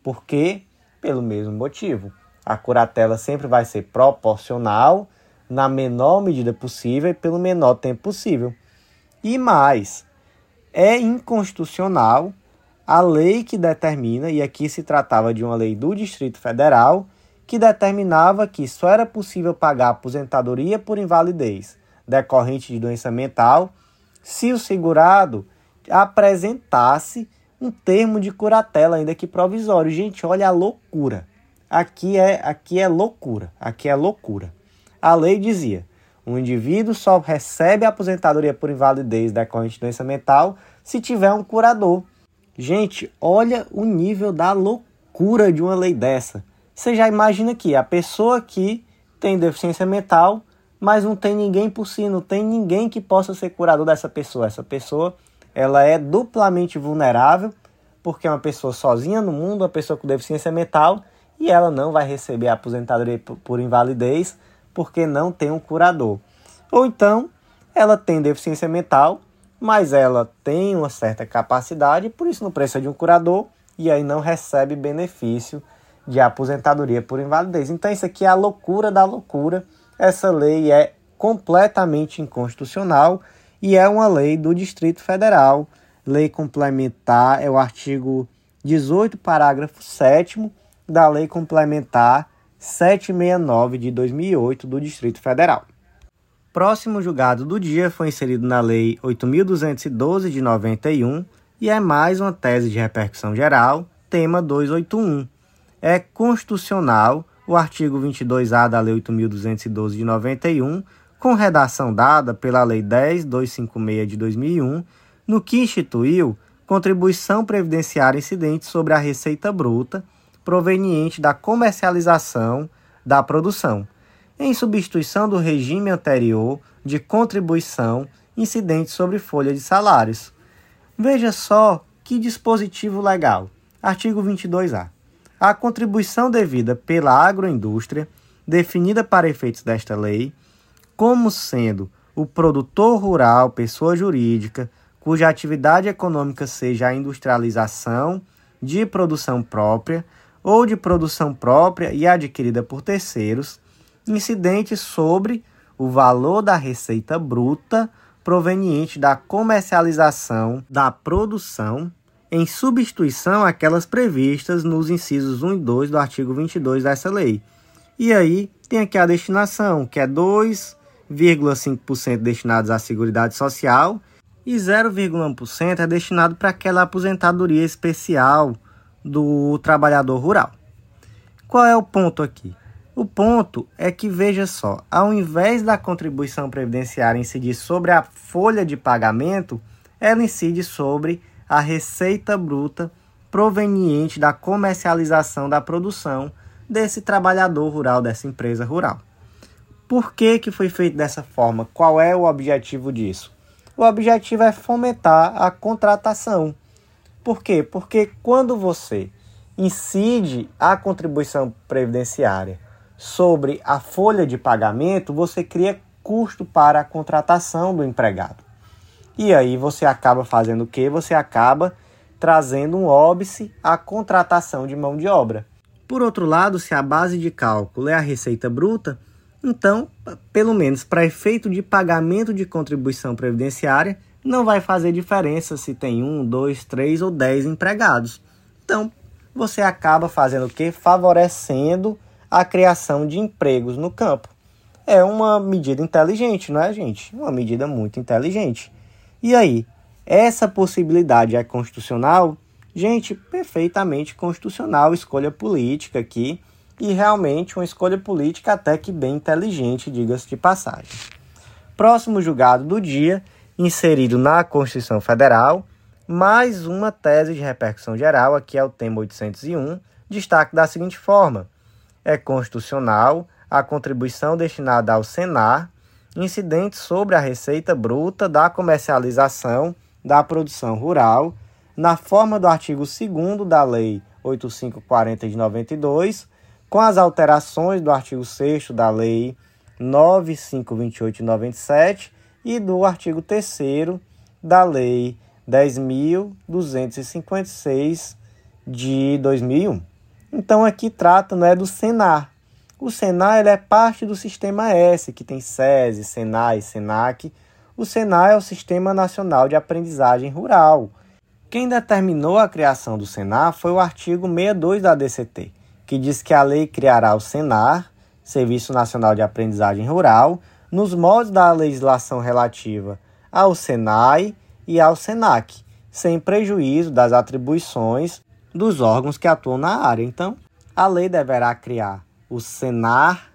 Por quê? Pelo mesmo motivo. A curatela sempre vai ser proporcional, na menor medida possível e pelo menor tempo possível. E mais, é inconstitucional a lei que determina, e aqui se tratava de uma lei do Distrito Federal, que determinava que só era possível pagar aposentadoria por invalidez decorrente de doença mental se o segurado apresentasse um termo de curatela, ainda que provisório. Gente, olha a loucura. Aqui é, aqui é loucura. Aqui é loucura. A lei dizia: um indivíduo só recebe a aposentadoria por invalidez decorrente de doença mental se tiver um curador. Gente, olha o nível da loucura de uma lei dessa. Você já imagina que a pessoa que tem deficiência mental, mas não tem ninguém por si, não tem ninguém que possa ser curador dessa pessoa. Essa pessoa, ela é duplamente vulnerável, porque é uma pessoa sozinha no mundo, uma pessoa com deficiência mental, e ela não vai receber a aposentadoria por invalidez porque não tem um curador. Ou então, ela tem deficiência mental, mas ela tem uma certa capacidade, por isso não precisa de um curador e aí não recebe benefício de aposentadoria por invalidez. Então isso aqui é a loucura da loucura. Essa lei é completamente inconstitucional e é uma lei do Distrito Federal. Lei complementar é o artigo 18, parágrafo 7 da Lei Complementar 769 de 2008 do Distrito Federal. Próximo julgado do dia foi inserido na Lei 8.212 de 91 e é mais uma tese de repercussão geral, tema 281. É constitucional o artigo 22A da Lei 8.212 de 91, com redação dada pela Lei 10.256 de 2001, no que instituiu contribuição previdenciária incidente sobre a receita bruta proveniente da comercialização da produção, em substituição do regime anterior de contribuição incidente sobre folha de salários. Veja só que dispositivo legal. Artigo 22A. a contribuição devida pela agroindústria, definida para efeitos desta lei, como sendo o produtor rural, pessoa jurídica, cuja atividade econômica seja a industrialização de produção própria ou de produção própria e adquirida por terceiros, incidente sobre o valor da receita bruta proveniente da comercialização da produção em substituição àquelas previstas nos incisos 1 e 2 do artigo 22 dessa lei. E aí tem aqui a destinação, que é 2,5% destinados à Seguridade Social e 0,1% é destinado para aquela aposentadoria especial do trabalhador rural. Qual é o ponto aqui? O ponto é que, veja só, ao invés da contribuição previdenciária incidir sobre a folha de pagamento, ela incide sobre a receita bruta proveniente da comercialização da produção desse trabalhador rural, dessa empresa rural. Por que, que foi feito dessa forma? Qual é o objetivo disso? O objetivo é fomentar a contratação. Por quê? Porque quando você incide a contribuição previdenciária sobre a folha de pagamento, você cria custo para a contratação do empregado. E aí você acaba fazendo o quê? Você acaba trazendo um óbice à contratação de mão de obra. Por outro lado, se a base de cálculo é a receita bruta, então, pelo menos para efeito de pagamento de contribuição previdenciária, não vai fazer diferença se tem um, dois, três ou dez empregados. Então, você acaba fazendo o que? Favorecendo a criação de empregos no campo. É uma medida inteligente, não é, gente? Uma medida muito inteligente. E aí, essa possibilidade é constitucional? Gente, perfeitamente constitucional, escolha política aqui, e realmente uma escolha política até que bem inteligente, diga-se de passagem. Próximo julgado do dia, inserido na Constituição Federal, mais uma tese de repercussão geral, aqui é o tema 801, destaque da seguinte forma: é constitucional a contribuição destinada ao Senar incidente sobre a receita bruta da comercialização da produção rural, na forma do artigo 2 da Lei 8540 de 92, com as alterações do artigo 6 da Lei 9528 de 97 e do artigo 3 da Lei 10.256 de 2001. Então aqui trata não é do Senar, o Senar ele é parte do Sistema S, que tem SESI, Senai, Senac. O Senar é o Sistema Nacional de Aprendizagem Rural. Quem determinou a criação do Senar foi o artigo 62 da DCT, que diz que a lei criará o Senar, Serviço Nacional de Aprendizagem Rural, nos moldes da legislação relativa ao Senai e ao Senac, sem prejuízo das atribuições dos órgãos que atuam na área. Então, a lei deverá criar o Senar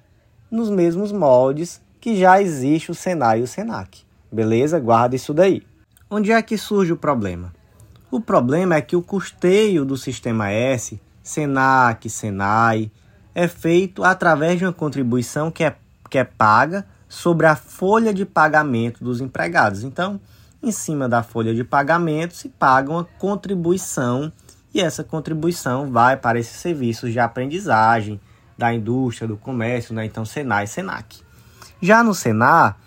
nos mesmos moldes que já existe o Senai e o Senac. Beleza? Guarda isso daí. Onde é que surge o problema? O problema é que o custeio do sistema S, Senac, Senai, é feito através de uma contribuição que é, que é paga sobre a folha de pagamento dos empregados. Então, em cima da folha de pagamento se paga uma contribuição e essa contribuição vai para esses serviços de aprendizagem, da indústria, do comércio, né? então Senai e Senac. Já no Senar,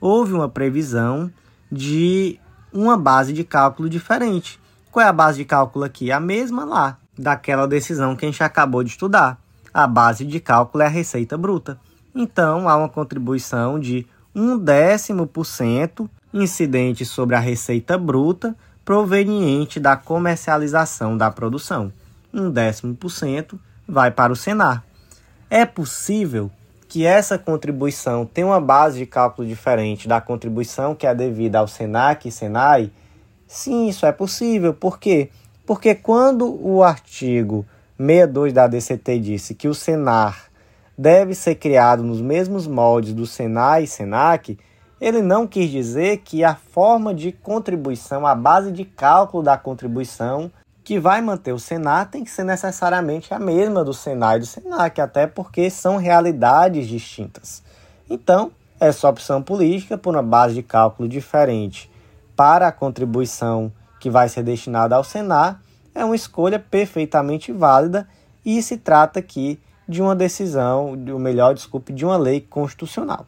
houve uma previsão de uma base de cálculo diferente. Qual é a base de cálculo aqui? A mesma lá, daquela decisão que a gente acabou de estudar. A base de cálculo é a receita bruta. Então, há uma contribuição de um décimo por cento incidente sobre a receita bruta proveniente da comercialização da produção. Um décimo por cento vai para o Senar. É possível que essa contribuição tenha uma base de cálculo diferente da contribuição que é devida ao SENAC e SENAI? Sim, isso é possível. Por quê? Porque quando o artigo 62 da DCT disse que o Senar deve ser criado nos mesmos moldes do Senai e Senac, ele não quis dizer que a forma de contribuição, a base de cálculo da contribuição que vai manter o Senar tem que ser necessariamente a mesma do Senai e do Senac, até porque são realidades distintas. Então, essa opção política, por uma base de cálculo diferente para a contribuição que vai ser destinada ao Senar, é uma escolha perfeitamente válida e se trata aqui de uma decisão, ou melhor, desculpe, de uma lei constitucional.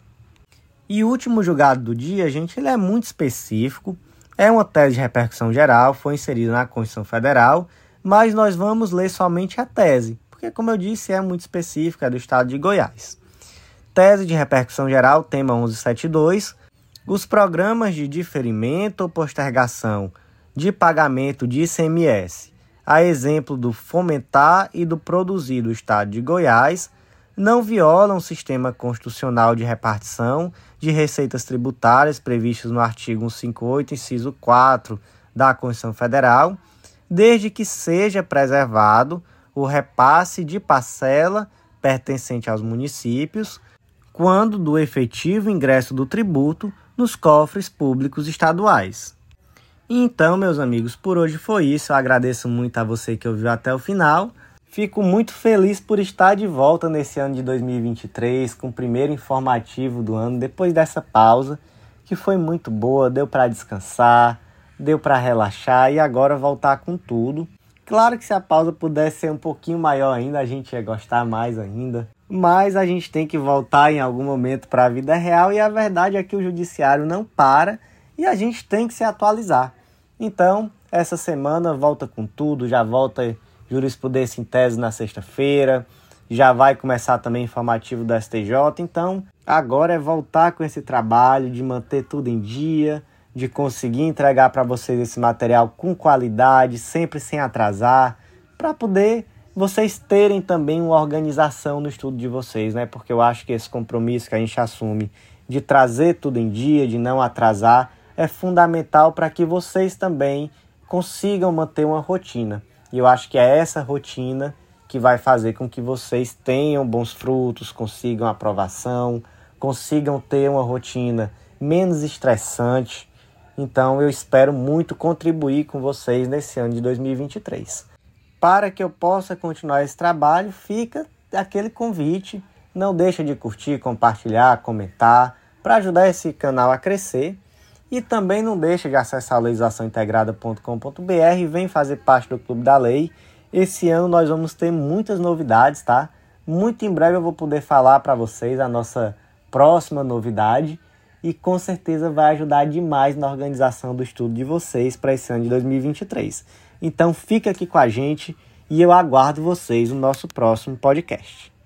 E o último julgado do dia, gente, ele é muito específico, é uma tese de repercussão geral, foi inserida na Constituição Federal, mas nós vamos ler somente a tese, porque, como eu disse, é muito específica, é do estado de Goiás. Tese de repercussão geral, tema 1172, os programas de diferimento ou postergação de pagamento de ICMS, a exemplo do Fomentar e do Produzir do Estado de Goiás, não violam o sistema constitucional de repartição de receitas tributárias previstos no artigo 158, inciso 4 da Constituição Federal, desde que seja preservado o repasse de parcela pertencente aos municípios, quando do efetivo ingresso do tributo nos cofres públicos estaduais. Então, meus amigos, por hoje foi isso. Eu agradeço muito a você que ouviu até o final. Fico muito feliz por estar de volta nesse ano de 2023, com o primeiro informativo do ano, depois dessa pausa, que foi muito boa, deu para descansar, deu para relaxar e agora voltar com tudo. Claro que se a pausa pudesse ser um pouquinho maior ainda, a gente ia gostar mais ainda. Mas a gente tem que voltar em algum momento para a vida real e a verdade é que o judiciário não para e a gente tem que se atualizar. Então, essa semana volta com tudo, já volta jurisprudência em tese na sexta-feira, já vai começar também informativo do STJ. Então, agora é voltar com esse trabalho de manter tudo em dia, de conseguir entregar para vocês esse material com qualidade, sempre sem atrasar, para poder vocês terem também uma organização no estudo de vocês, né? Porque eu acho que esse compromisso que a gente assume de trazer tudo em dia, de não atrasar, é fundamental para que vocês também consigam manter uma rotina. E eu acho que é essa rotina que vai fazer com que vocês tenham bons frutos, consigam aprovação, consigam ter uma rotina menos estressante. Então eu espero muito contribuir com vocês nesse ano de 2023. Para que eu possa continuar esse trabalho, fica aquele convite. Não deixa de curtir, compartilhar, comentar, para ajudar esse canal a crescer e também não deixe de acessar legislaçãointegrada.com.br e vem fazer parte do Clube da Lei. Esse ano nós vamos ter muitas novidades, tá? Muito em breve eu vou poder falar para vocês a nossa próxima novidade e com certeza vai ajudar demais na organização do estudo de vocês para esse ano de 2023. Então fica aqui com a gente e eu aguardo vocês no nosso próximo podcast.